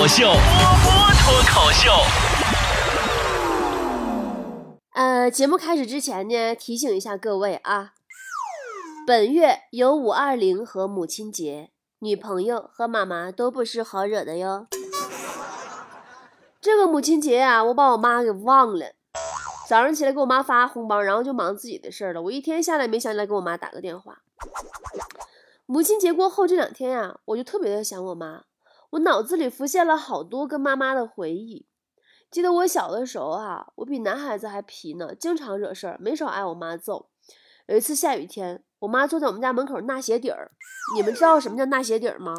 口秀，波波脱口秀。呃，节目开始之前呢，提醒一下各位啊，本月有五二零和母亲节，女朋友和妈妈都不是好惹的哟。这个母亲节啊，我把我妈给忘了。早上起来给我妈发红包，然后就忙自己的事儿了。我一天下来没想起来给我妈打个电话。母亲节过后这两天呀，我就特别的想我妈，我脑子里浮现了好多跟妈妈的回忆。记得我小的时候啊，我比男孩子还皮呢，经常惹事儿，没少挨我妈揍。有一次下雨天，我妈坐在我们家门口纳鞋底儿。你们知道什么叫纳鞋底儿吗？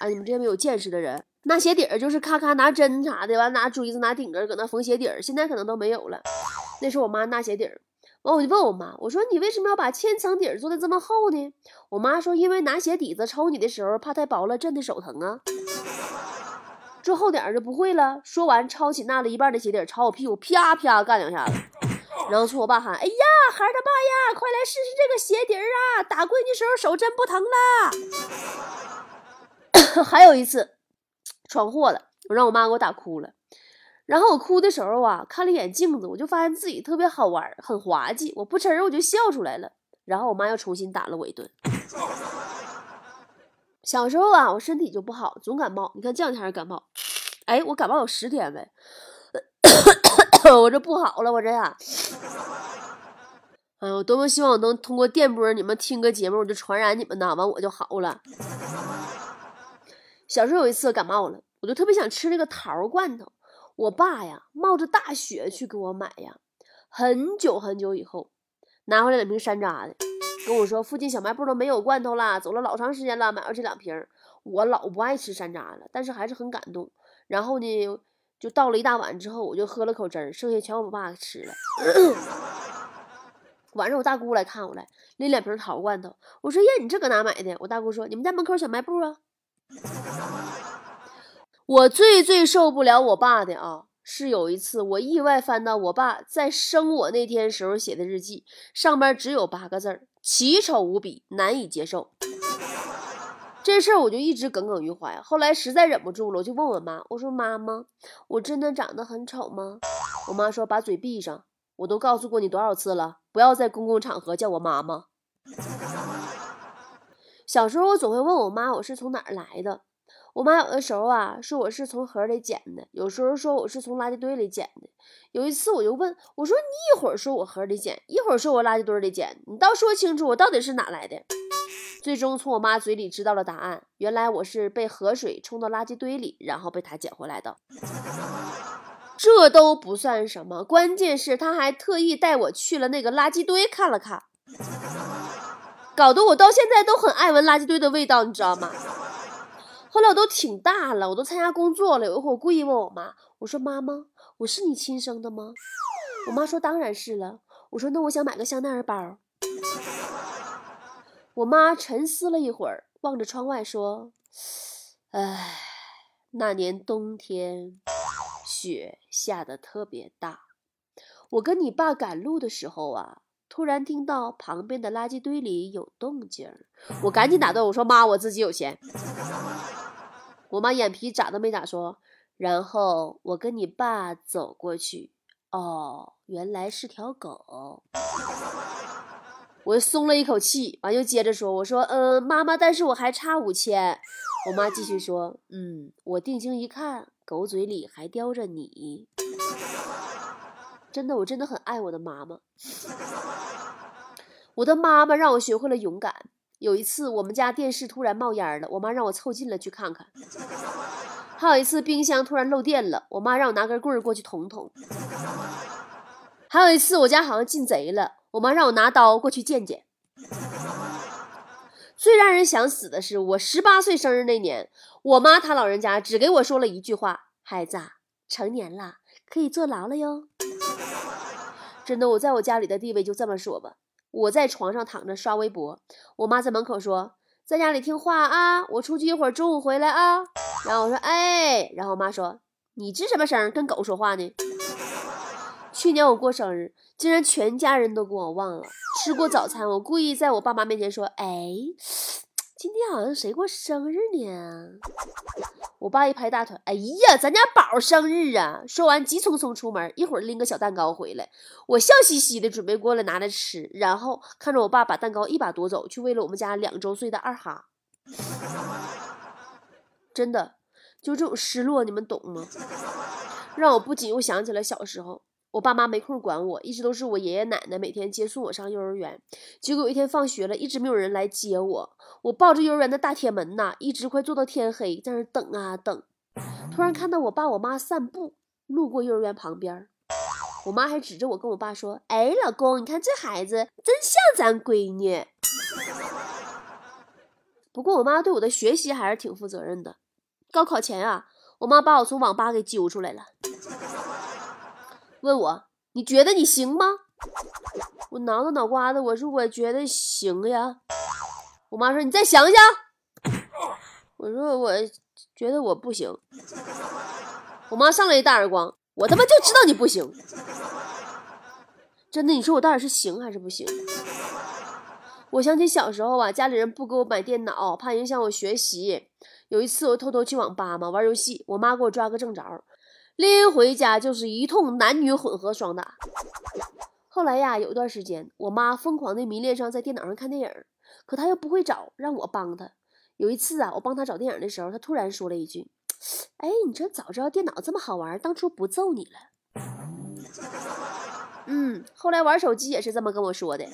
啊，你们这些没有见识的人。纳鞋底儿就是咔咔拿针啥的，完拿锥子拿顶根搁那缝鞋底儿，现在可能都没有了。那是我妈纳鞋底儿，完我就问我妈，我说你为什么要把千层底做的这么厚呢？我妈说因为拿鞋底子抽你的时候怕太薄了震的手疼啊。做厚点儿就不会了。说完抄起纳了一半的鞋底儿朝我屁股啪啪干两下子，然后冲我爸喊：“哎呀，孩儿他爸呀，快来试试这个鞋底儿啊！打闺女时候手真不疼了。”还有一次。闯祸了，我让我妈给我打哭了。然后我哭的时候啊，看了一眼镜子，我就发现自己特别好玩，很滑稽。我不承认，我就笑出来了。然后我妈又重新打了我一顿。小时候啊，我身体就不好，总感冒。你看这两天感冒，哎，我感冒有十天呗。我这不好了，我这呀，哎呦，我多么希望我能通过电波，你们听个节目，我就传染你们呐，完我就好了。小时候有一次感冒了，我就特别想吃那个桃罐头。我爸呀，冒着大雪去给我买呀。很久很久以后，拿回来两瓶山楂的，跟我说附近小卖部都没有罐头啦，走了老长时间了，买了这两瓶。我老不爱吃山楂了，但是还是很感动。然后呢，就倒了一大碗之后，我就喝了口汁儿，剩下全我爸吃了。晚上我大姑来看我来，拎两瓶桃罐头。我说：“呀，你这搁哪买的？”我大姑说：“你们家门口小卖部啊。”我最最受不了我爸的啊，是有一次我意外翻到我爸在生我那天时候写的日记，上边只有八个字儿，奇丑无比，难以接受。这事儿我就一直耿耿于怀。后来实在忍不住了，我就问我妈，我说妈妈，我真的长得很丑吗？我妈说把嘴闭上，我都告诉过你多少次了，不要在公共场合叫我妈妈。小时候我总会问我妈我是从哪儿来的，我妈有的时候啊说我是从河里捡的，有时候说我是从垃圾堆里捡的。有一次我就问我说你一会儿说我河里捡，一会儿说我垃圾堆里捡，你倒说清楚我到底是哪来的。最终从我妈嘴里知道了答案，原来我是被河水冲到垃圾堆里，然后被她捡回来的。这都不算什么，关键是她还特意带我去了那个垃圾堆看了看。搞得我到现在都很爱闻垃圾堆的味道，你知道吗？后来我都挺大了，我都参加工作了。有一回我故意问我妈，我说：“妈妈，我是你亲生的吗？”我妈说：“当然是了。”我说：“那我想买个香奈儿包。”我妈沉思了一会儿，望着窗外说：“唉，那年冬天雪下的特别大，我跟你爸赶路的时候啊。”突然听到旁边的垃圾堆里有动静儿，我赶紧打断我说：“妈，我自己有钱。”我妈眼皮眨都没眨说：“然后我跟你爸走过去，哦，原来是条狗。”我松了一口气，完又接着说：“我说，嗯，妈妈，但是我还差五千。”我妈继续说：“嗯，我定睛一看，狗嘴里还叼着你。”真的，我真的很爱我的妈妈。我的妈妈让我学会了勇敢。有一次，我们家电视突然冒烟了，我妈让我凑近了去看看。还有一次，冰箱突然漏电了，我妈让我拿根棍儿过去捅捅。还有一次，我家好像进贼了，我妈让我拿刀过去见见。最让人想死的是，我十八岁生日那年，我妈她老人家只给我说了一句话：“孩子，成年了，可以坐牢了哟。”真的，我在我家里的地位就这么说吧。我在床上躺着刷微博，我妈在门口说：“在家里听话啊，我出去一会儿，中午回来啊。”然后我说：“哎。”然后我妈说：“你吱什么声？跟狗说话呢？”去年我过生日，竟然全家人都给我忘了。吃过早餐，我故意在我爸妈面前说：“哎，今天好像谁过生日呢？”我爸一拍大腿，哎呀，咱家宝生日啊！说完急匆匆出门，一会儿拎个小蛋糕回来，我笑嘻嘻的准备过来拿着吃，然后看着我爸把蛋糕一把夺走，去喂了我们家两周岁的二哈。真的，就这种失落，你们懂吗？让我不禁又想起了小时候，我爸妈没空管我，一直都是我爷爷奶奶每天接送我上幼儿园。结果有一天放学了，一直没有人来接我，我抱着幼儿园的大铁门呐，一直快坐到天黑，在那等啊等。突然看到我爸我妈散步，路过幼儿园旁边，我妈还指着我跟我爸说：“哎，老公，你看这孩子真像咱闺女。”不过我妈对我的学习还是挺负责任的。高考前啊，我妈把我从网吧给揪出来了，问我：“你觉得你行吗？”我挠挠脑瓜子，我说：“我觉得行呀。”我妈说：“你再想想。”我说：“我觉得我不行。”我妈上来一大耳光：“我他妈就知道你不行！”真的，你说我到底是行还是不行？我想起小时候啊，家里人不给我买电脑，怕影响我学习。有一次我偷偷去网吧嘛玩游戏，我妈给我抓个正着，拎回家就是一通男女混合双打。后来呀，有一段时间，我妈疯狂的迷恋上在电脑上看电影，可她又不会找，让我帮她。有一次啊，我帮她找电影的时候，她突然说了一句：“哎，你这早知道电脑这么好玩，当初不揍你了。”嗯，后来玩手机也是这么跟我说的。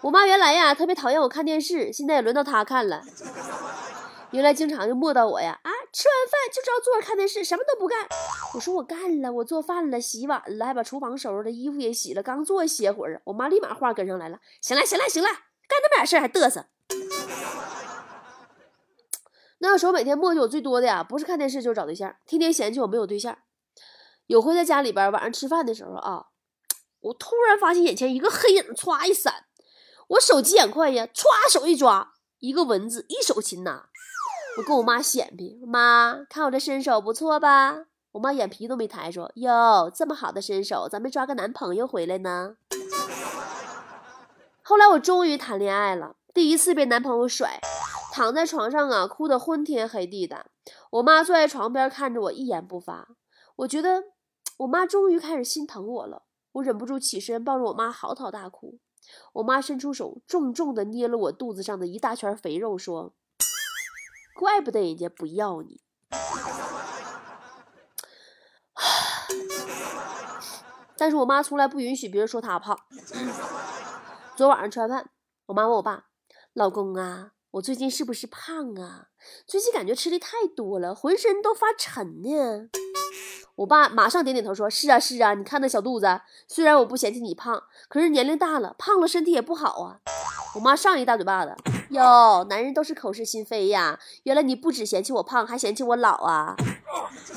我妈原来呀特别讨厌我看电视，现在也轮到她看了。原来经常就磨叨我呀，啊，吃完饭就知道坐着看电视，什么都不干。我说我干了，我做饭了，洗碗了，还把厨房收拾了，衣服也洗了，刚坐下歇会儿。我妈立马话跟上来了，行了行了行了，干那么点事还嘚瑟。那时候每天磨叽我最多的呀，不是看电视就是找对象，天天嫌弃我没有对象。有回在家里边晚上吃饭的时候啊，我突然发现眼前一个黑影歘一闪。我手疾眼快呀，歘手一抓，一个蚊子，一手擒拿。我跟我妈显摆，妈看我这身手不错吧？我妈眼皮都没抬，说哟，这么好的身手，咋没抓个男朋友回来呢？后来我终于谈恋爱了，第一次被男朋友甩，躺在床上啊，哭得昏天黑地的。我妈坐在床边看着我，一言不发。我觉得我妈终于开始心疼我了，我忍不住起身抱着我妈嚎啕大哭。我妈伸出手，重重的捏了我肚子上的一大圈肥肉，说：“怪不得人家不要你。”但是我妈从来不允许别人说她胖。昨晚上吃完饭，我妈问我爸：“老公啊，我最近是不是胖啊？最近感觉吃的太多了，浑身都发沉呢。”我爸马上点点头，说是啊是啊，你看那小肚子，虽然我不嫌弃你胖，可是年龄大了，胖了身体也不好啊。我妈上一大嘴巴子，哟，男人都是口是心非呀，原来你不止嫌弃我胖，还嫌弃我老啊。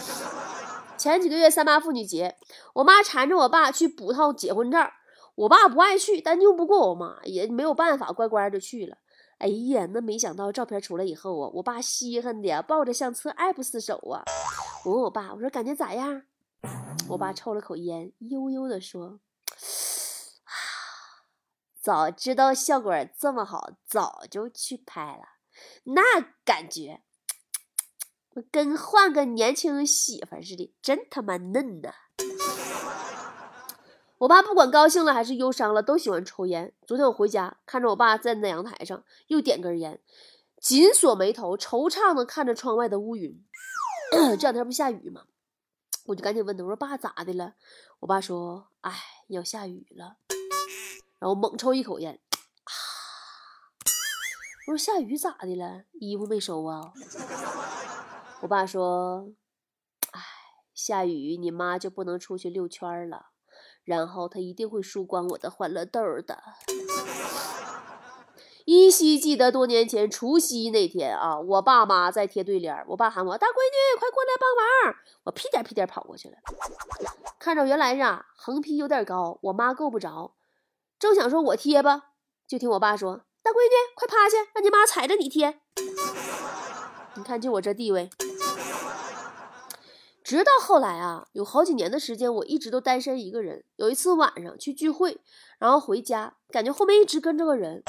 前几个月三八妇女节，我妈缠着我爸去补套结婚证，我爸不爱去，但拗不过我妈，也没有办法，乖乖的去了。哎呀，那没想到照片出来以后啊，我爸稀罕的抱着相册爱不释手啊。我问我爸，我说感觉咋样？我爸抽了口烟，悠悠的说：“啊，早知道效果这么好，早就去拍了。那感觉跟换个年轻媳妇似的，真他妈嫩呐！”我爸不管高兴了还是忧伤了，都喜欢抽烟。昨天我回家，看着我爸站在阳台上，又点根烟，紧锁眉头，惆怅的看着窗外的乌云。这两天不下雨吗？我就赶紧问他，我说爸咋的了？我爸说，哎，要下雨了。然后猛抽一口烟，啊！我说下雨咋的了？衣服没收啊？我爸说，哎，下雨你妈就不能出去溜圈了。然后她一定会输光我的欢乐豆的。依稀记得多年前除夕那天啊，我爸妈在贴对联，我爸喊我大闺女，快过来帮忙。我屁颠屁颠跑过去了，看着原来是啊，横批有点高，我妈够不着，正想说我贴吧，就听我爸说，大闺女快趴下，让你妈踩着你贴。你看就我这地位。直到后来啊，有好几年的时间，我一直都单身一个人。有一次晚上去聚会，然后回家，感觉后面一直跟着个人。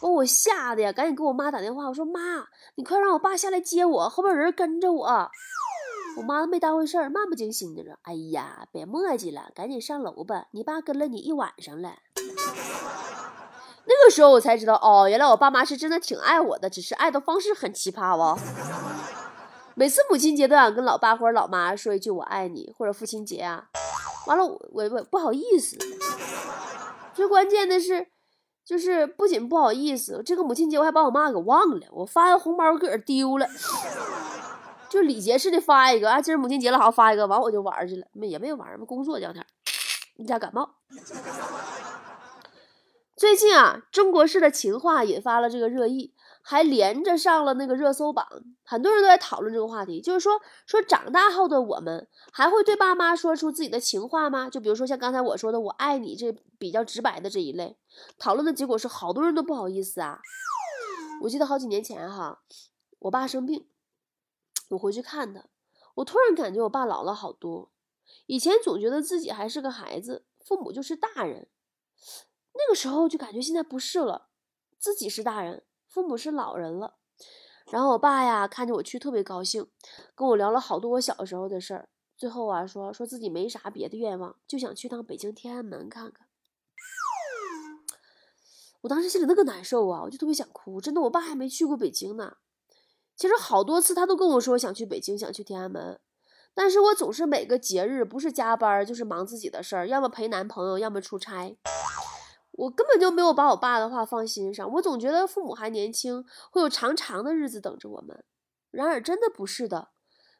把我吓得呀，赶紧给我妈打电话，我说妈，你快让我爸下来接我，后边有人跟着我。我妈没当回事儿，漫不经心的说：“哎呀，别磨叽了，赶紧上楼吧，你爸跟了你一晚上了。”那个时候我才知道，哦，原来我爸妈是真的挺爱我的，只是爱的方式很奇葩哦。每次母亲节都想跟老爸或者老妈说一句“我爱你”，或者父亲节啊，完了我我我不好意思。最关键的是，就是不仅不好意思，这个母亲节我还把我妈给忘了，我发个红包搁这丢了，就礼节似的发一个啊，今儿母亲节了，好发一个，完我就玩去了，没也没有玩嘛，工作这两天，你家感冒。最近啊，中国式的情话引发了这个热议，还连着上了那个热搜榜。很多人都在讨论这个话题，就是说说长大后的我们还会对爸妈说出自己的情话吗？就比如说像刚才我说的“我爱你”这比较直白的这一类。讨论的结果是，好多人都不好意思啊。我记得好几年前哈，我爸生病，我回去看他，我突然感觉我爸老了好多。以前总觉得自己还是个孩子，父母就是大人。那个时候就感觉现在不是了，自己是大人，父母是老人了。然后我爸呀，看着我去特别高兴，跟我聊了好多我小时候的事儿。最后啊，说说自己没啥别的愿望，就想去趟北京天安门看看。我当时心里那个难受啊，我就特别想哭。真的，我爸还没去过北京呢。其实好多次他都跟我说想去北京，想去天安门，但是我总是每个节日不是加班就是忙自己的事儿，要么陪男朋友，要么出差。我根本就没有把我爸的话放心上，我总觉得父母还年轻，会有长长的日子等着我们。然而，真的不是的，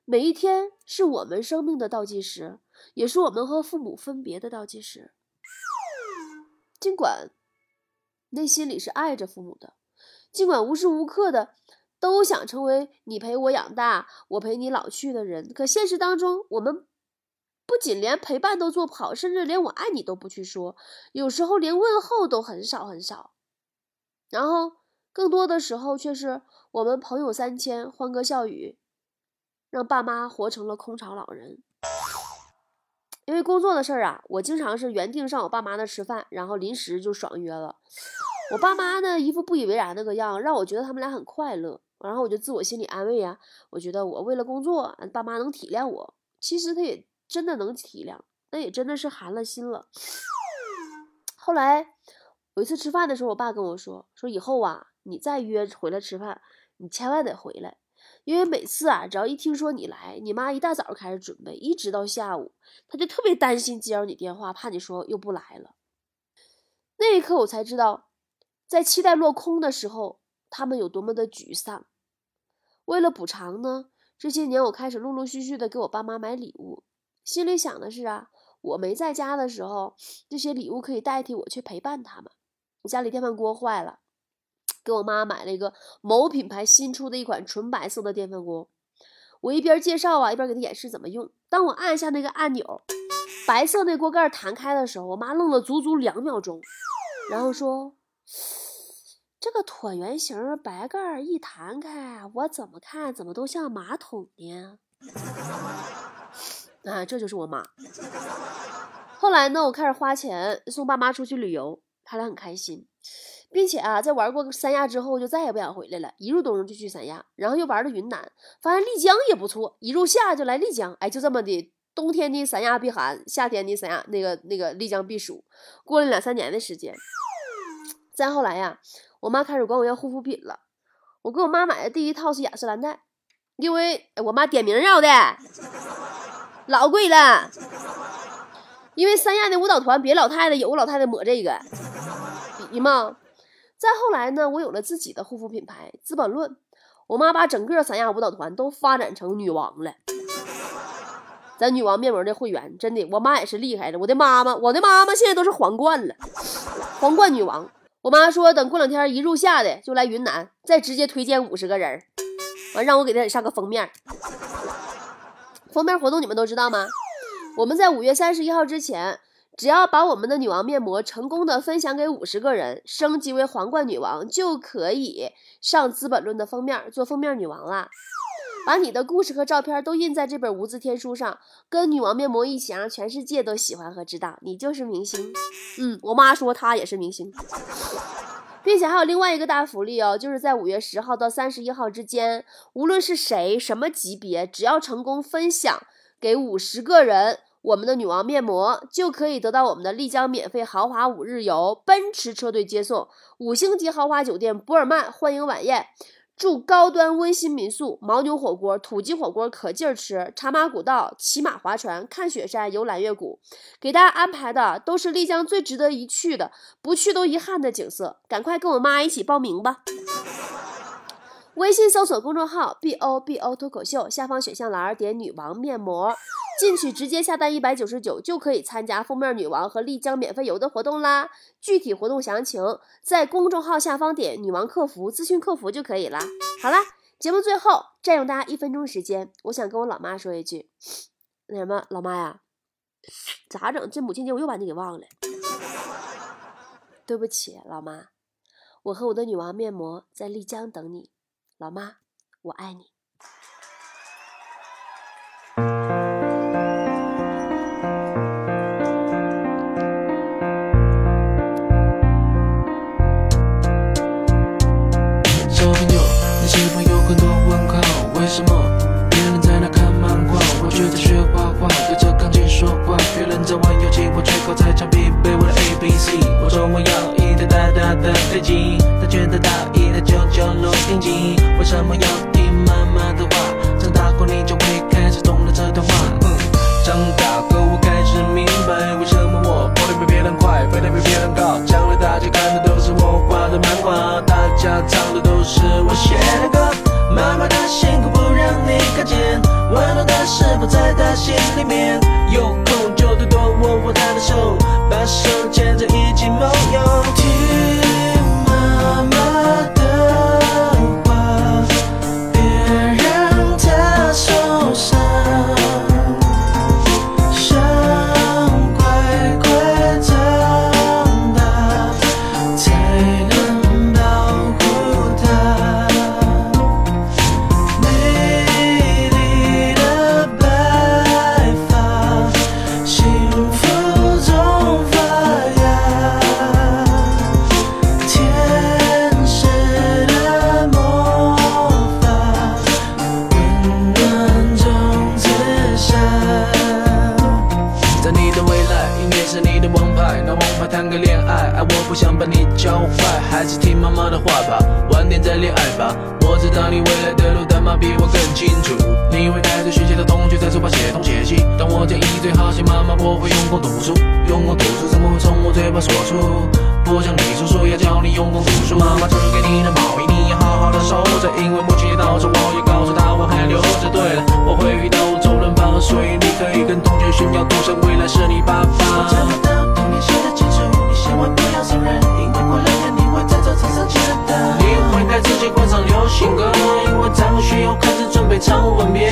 每一天是我们生命的倒计时，也是我们和父母分别的倒计时。尽管内心里是爱着父母的，尽管无时无刻的都想成为你陪我养大，我陪你老去的人，可现实当中，我们。不仅连陪伴都做不好，甚至连我爱你都不去说，有时候连问候都很少很少。然后更多的时候却是我们朋友三千，欢歌笑语，让爸妈活成了空巢老人。因为工作的事儿啊，我经常是原定上我爸妈那吃饭，然后临时就爽约了。我爸妈呢一副不以为然那个样，让我觉得他们俩很快乐。然后我就自我心理安慰呀，我觉得我为了工作，爸妈能体谅我。其实他也。真的能体谅，那也真的是寒了心了。后来有一次吃饭的时候，我爸跟我说：“说以后啊，你再约回来吃饭，你千万得回来，因为每次啊，只要一听说你来，你妈一大早开始准备，一直到下午，他就特别担心接到你电话，怕你说又不来了。”那一刻，我才知道，在期待落空的时候，他们有多么的沮丧。为了补偿呢，这些年我开始陆陆续续的给我爸妈买礼物。心里想的是啊，我没在家的时候，这些礼物可以代替我去陪伴他们。我家里电饭锅坏了，给我妈买了一个某品牌新出的一款纯白色的电饭锅。我一边介绍啊，一边给她演示怎么用。当我按下那个按钮，白色那锅盖弹开的时候，我妈愣了足足两秒钟，然后说：“这个椭圆形白盖一弹开，我怎么看怎么都像马桶呢？”啊，这就是我妈。后来呢，我开始花钱送爸妈出去旅游，他俩很开心，并且啊，在玩过三亚之后，就再也不想回来了。一入冬就去三亚，然后又玩了云南，发现丽江也不错。一入夏就来丽江，哎，就这么的，冬天的三亚避寒，夏天的三亚那个那个丽江避暑，过了两三年的时间。再后来呀，我妈开始管我要护肤品了。我给我妈买的第一套是雅诗兰黛，因为我妈点名要的。老贵了，因为三亚的舞蹈团别老太太有个老太太抹这个，比嘛。再后来呢，我有了自己的护肤品牌《资本论》，我妈把整个三亚舞蹈团都发展成女王了。咱女王面膜的会员，真的，我妈也是厉害的。我的妈妈，我的妈妈现在都是皇冠了，皇冠女王。我妈说，等过两天一入夏的就来云南，再直接推荐五十个人，完让我给她上个封面。封面活动你们都知道吗？我们在五月三十一号之前，只要把我们的女王面膜成功的分享给五十个人，升级为皇冠女王，就可以上《资本论》的封面做封面女王啦。把你的故事和照片都印在这本无字天书上，跟女王面膜一起，让全世界都喜欢和知道你就是明星。嗯，我妈说她也是明星。并且还有另外一个大福利哦，就是在五月十号到三十一号之间，无论是谁什么级别，只要成功分享给五十个人我们的女王面膜，就可以得到我们的丽江免费豪华五日游、奔驰车队接送、五星级豪华酒店博尔曼欢迎晚宴。住高端温馨民宿，牦牛火锅、土鸡火锅可劲儿吃，茶马古道、骑马划船、看雪山、游揽月谷，给大家安排的都是丽江最值得一去的，不去都遗憾的景色。赶快跟我妈一起报名吧！微信搜索公众号 “b o b o 脱口秀”，下方选项栏点“女王面膜”，进去直接下单一百九十九就可以参加封面女王和丽江免费游的活动啦。具体活动详情在公众号下方点“女王客服”咨询客服就可以啦。好啦，节目最后占用大家一分钟时间，我想跟我老妈说一句，那什么，老妈呀，咋整？这母亲节我又把你给忘了，对不起，老妈，我和我的女王面膜在丽江等你。老妈，我爱你。用功读书，妈妈织给你的。毛衣你要好好的。收着，因为母亲节到时我也告诉她我还留着。对了，我会遇到周润发，所以你可以跟同学炫耀，赌神未来是你爸爸。我找不到童年写的。清楚，你千万不要承认，因为过两天你会在这场上见的。你会带自己换上流行歌，因为张学友开始准备唱吻别。